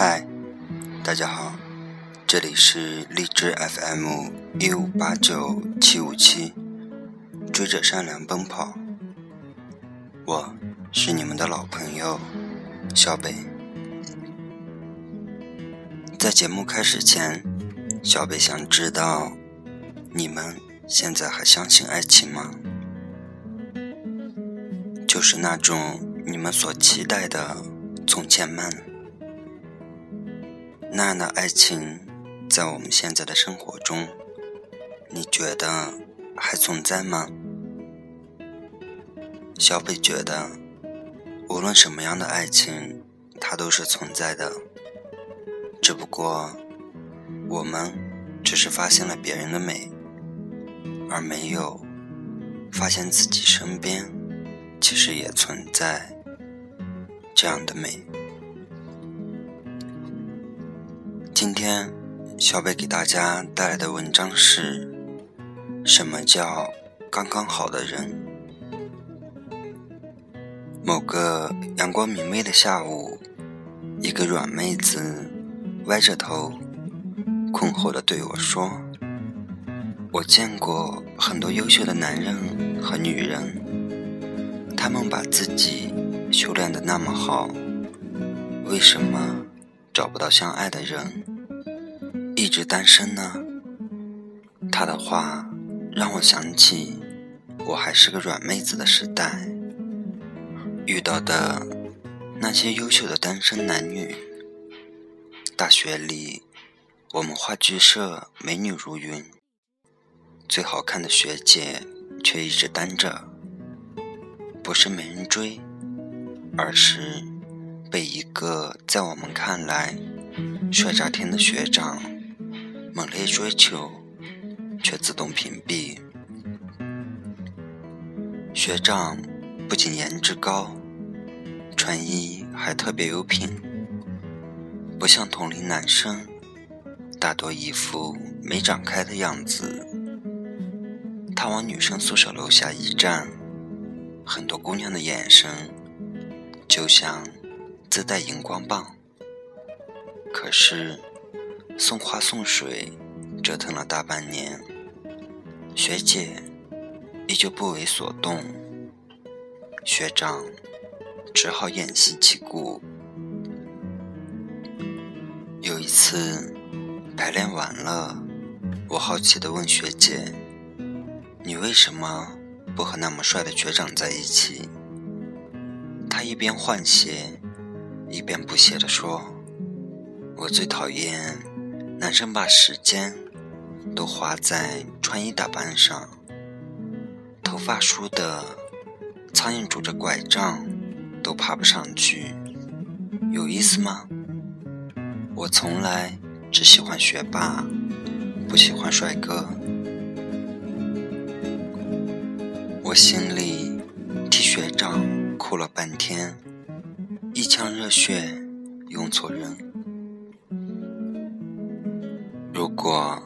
嗨，大家好，这里是荔枝 FM 一五八九七五七，追着善良奔跑。我是你们的老朋友小北。在节目开始前，小北想知道，你们现在还相信爱情吗？就是那种你们所期待的从前慢。那样的爱情，在我们现在的生活中，你觉得还存在吗？小北觉得，无论什么样的爱情，它都是存在的。只不过，我们只是发现了别人的美，而没有发现自己身边其实也存在这样的美。今天，小北给大家带来的文章是：什么叫刚刚好的人？某个阳光明媚的下午，一个软妹子歪着头，困惑地对我说：“我见过很多优秀的男人和女人，他们把自己修炼得那么好，为什么？”找不到相爱的人，一直单身呢。他的话让我想起我还是个软妹子的时代，遇到的那些优秀的单身男女。大学里，我们话剧社美女如云，最好看的学姐却一直单着，不是没人追，而是。被一个在我们看来帅炸天的学长猛烈追求，却自动屏蔽。学长不仅颜值高，穿衣还特别有品，不像同龄男生，大多一副没长开的样子。他往女生宿舍楼下一站，很多姑娘的眼神就像。自带荧光棒，可是送花送水折腾了大半年，学姐依旧不为所动，学长只好偃旗息鼓。有一次排练完了，我好奇地问学姐：“你为什么不和那么帅的学长在一起？”她一边换鞋。一边不屑地说：“我最讨厌男生把时间都花在穿衣打扮上，头发梳的苍蝇拄着拐杖都爬不上去，有意思吗？我从来只喜欢学霸，不喜欢帅哥。”我心里替学长哭了半天。一腔热血用错人。如果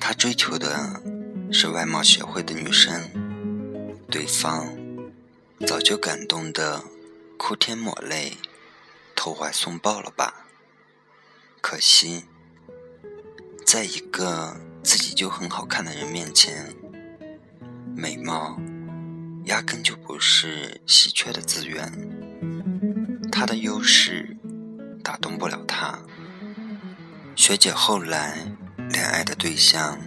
他追求的是外貌协会的女生，对方早就感动的哭天抹泪、投怀送抱了吧？可惜，在一个自己就很好看的人面前，美貌压根就不是稀缺的资源。他的优势打动不了他。学姐后来恋爱的对象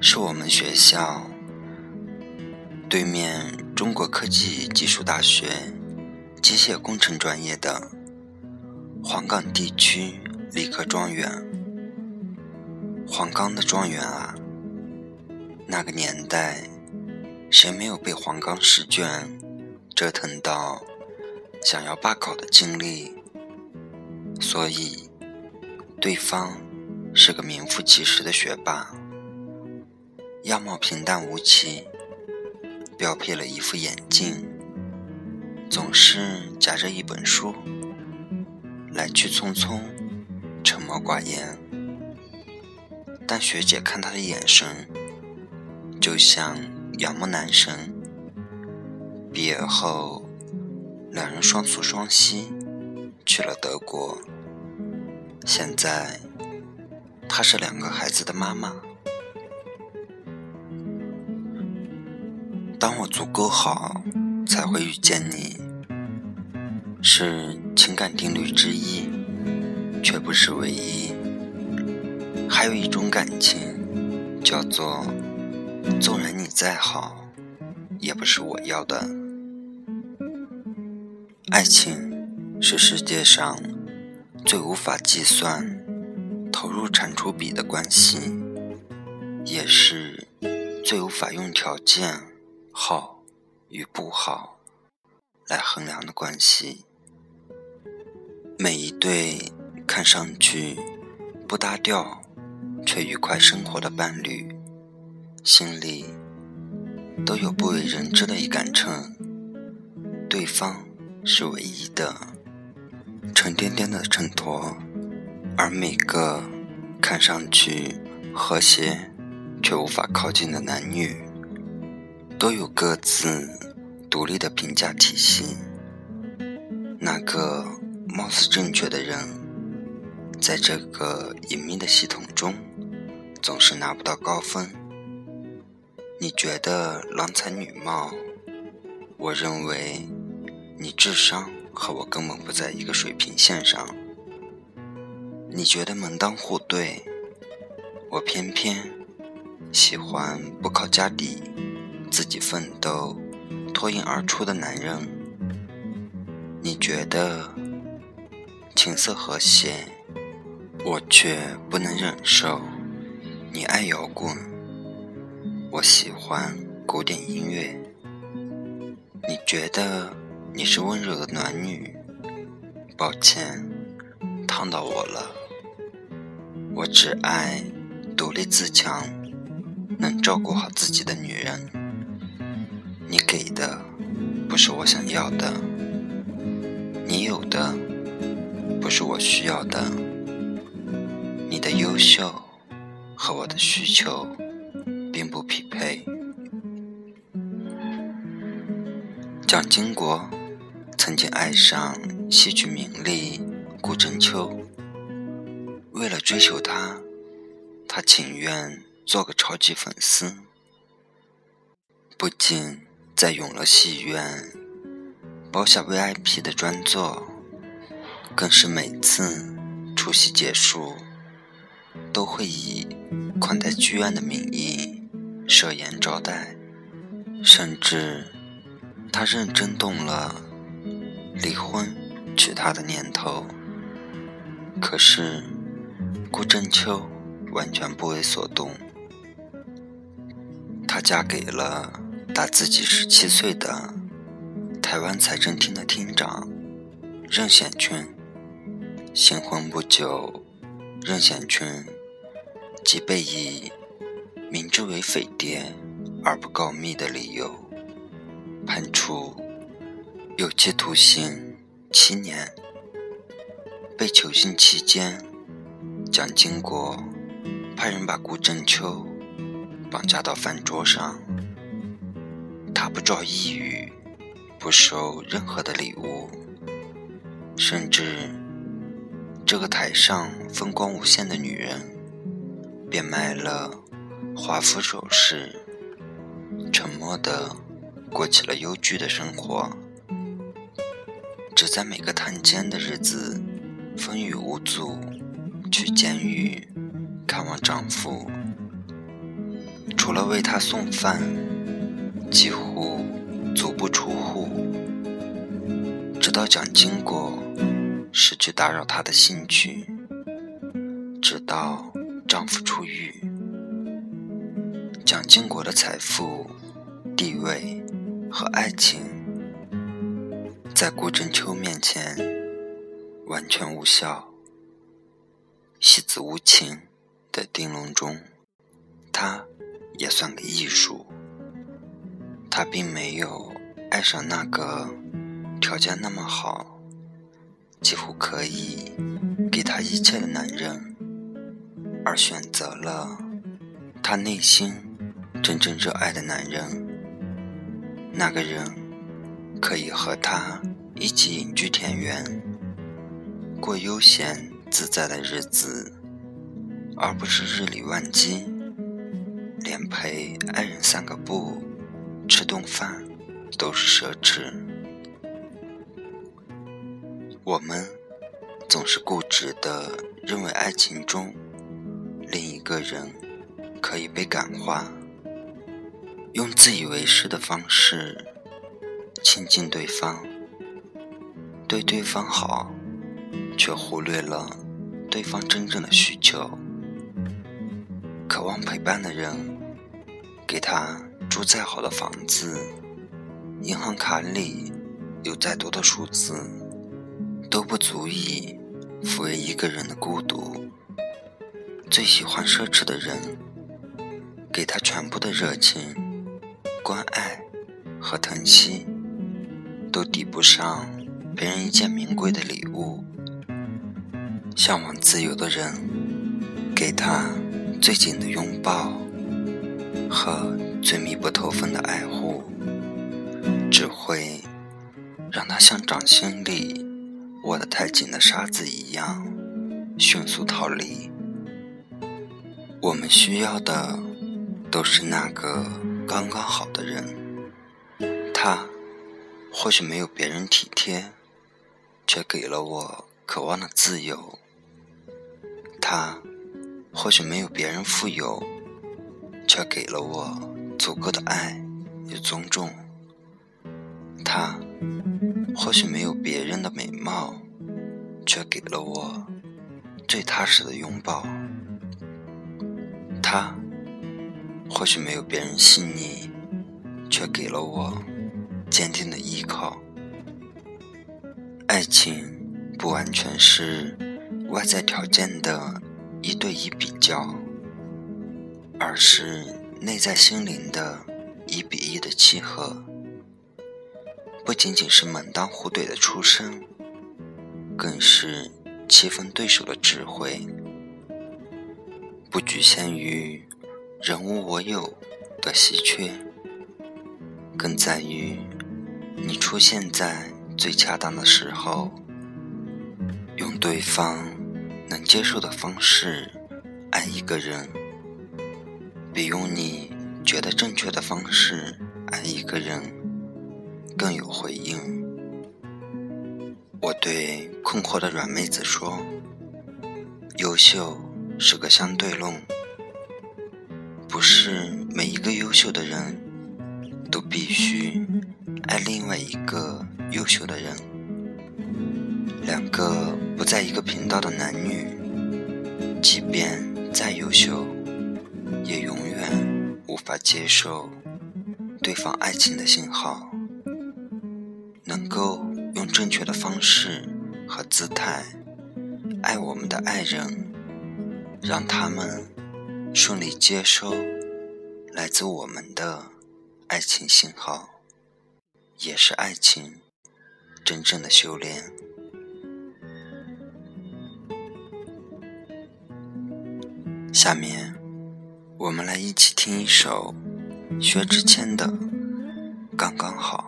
是我们学校对面中国科技技术大学机械工程专业的黄冈地区理科状元。黄冈的状元啊，那个年代谁没有被黄冈试卷折腾到？想要罢考的经历，所以对方是个名副其实的学霸，样貌平淡无奇，标配了一副眼镜，总是夹着一本书，来去匆匆，沉默寡言。但学姐看他的眼神，就像仰慕男神。毕业后。两人双宿双栖，去了德国，现在，她是两个孩子的妈妈。当我足够好，才会遇见你，是情感定律之一，却不是唯一。还有一种感情，叫做纵然你再好，也不是我要的。爱情是世界上最无法计算投入产出比的关系，也是最无法用条件好与不好来衡量的关系。每一对看上去不搭调却愉快生活的伴侣，心里都有不为人知的一杆秤，对方。是唯一的沉甸甸的衬托，而每个看上去和谐却无法靠近的男女，都有各自独立的评价体系。那个貌似正确的人，在这个隐秘的系统中，总是拿不到高分。你觉得郎才女貌，我认为。你智商和我根本不在一个水平线上。你觉得门当户对，我偏偏喜欢不靠家底、自己奋斗、脱颖而出的男人。你觉得琴瑟和谐，我却不能忍受。你爱摇滚，我喜欢古典音乐。你觉得？你是温柔的暖女，抱歉，烫到我了。我只爱独立自强、能照顾好自己的女人。你给的不是我想要的，你有的不是我需要的。你的优秀和我的需求并不匹配。蒋经国。曾经爱上戏剧名利顾正秋，为了追求她，他情愿做个超级粉丝，不仅在永乐戏院包下 VIP 的专座，更是每次除夕结束都会以款待剧院的名义设宴招待，甚至他认真动了。离婚娶她的念头，可是顾正秋完全不为所动。她嫁给了大自己十七岁的台湾财政厅的厅长任显群。新婚不久，任显群即被以明知为匪谍而不告密的理由判处。有期徒刑七年。被囚禁期间，蒋经国派人把顾正秋绑架到饭桌上。他不招一语，不收任何的礼物，甚至这个台上风光无限的女人，便卖了华服首饰，沉默的过起了忧郁的生活。只在每个探监的日子，风雨无阻，去监狱看望丈夫。除了为他送饭，几乎足不出户。直到蒋经国失去打扰她的兴趣，直到丈夫出狱，蒋经国的财富、地位和爱情。在顾正秋面前，完全无效。戏子无情的丁龙中，他也算个艺术。他并没有爱上那个条件那么好，几乎可以给他一切的男人，而选择了他内心真正热爱的男人。那个人。可以和他一起隐居田园，过悠闲自在的日子，而不是日理万机，连陪爱人散个步、吃顿饭都是奢侈。我们总是固执的认为爱情中另一个人可以被感化，用自以为是的方式亲近对方，对对方好。却忽略了对方真正的需求。渴望陪伴的人，给他住再好的房子，银行卡里有再多的数字，都不足以抚慰一个人的孤独。最喜欢奢侈的人，给他全部的热情、关爱和疼惜，都抵不上别人一件名贵的礼物。向往自由的人，给他最紧的拥抱和最密不透风的爱护，只会让他像掌心里握得太紧的沙子一样迅速逃离。我们需要的都是那个刚刚好的人，他或许没有别人体贴，却给了我渴望的自由。他或许没有别人富有，却给了我足够的爱与尊重。他或许没有别人的美貌，却给了我最踏实的拥抱。他或许没有别人细腻，却给了我坚定的依靠。爱情不完全是。外在条件的一对一比较，而是内在心灵的一比一的契合。不仅仅是门当户对的出身，更是棋逢对手的智慧。不局限于人无我有的稀缺，更在于你出现在最恰当的时候，用对方。能接受的方式爱一个人，比用你觉得正确的方式爱一个人更有回应。我对困惑的软妹子说：“优秀是个相对论，不是每一个优秀的人都必须爱另外一个优秀的人。”两个不在一个频道的男女，即便再优秀，也永远无法接受对方爱情的信号。能够用正确的方式和姿态爱我们的爱人，让他们顺利接收来自我们的爱情信号，也是爱情真正的修炼。下面，我们来一起听一首薛之谦的《刚刚好》。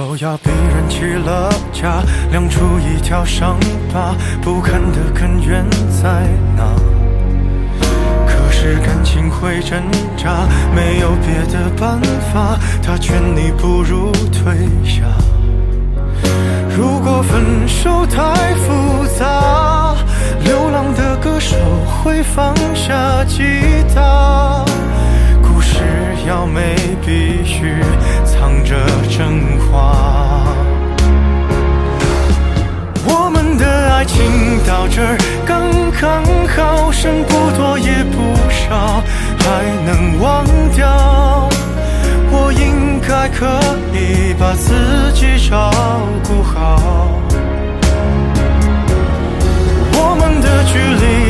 否要逼人起了家，亮出一条伤疤？不堪的根源在哪？可是感情会挣扎，没有别的办法，他劝你不如退下。如果分手太复杂，流浪的歌手会放下吉他。要没，必须藏着真话。我们的爱情到这儿刚刚好，剩不多也不少，还能忘掉。我应该可以把自己照顾好。我们的距离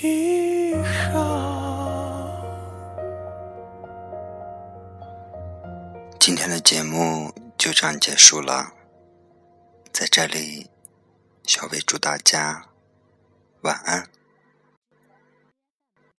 记号。今天的节目就这样结束了，在这里，小薇祝大家晚安。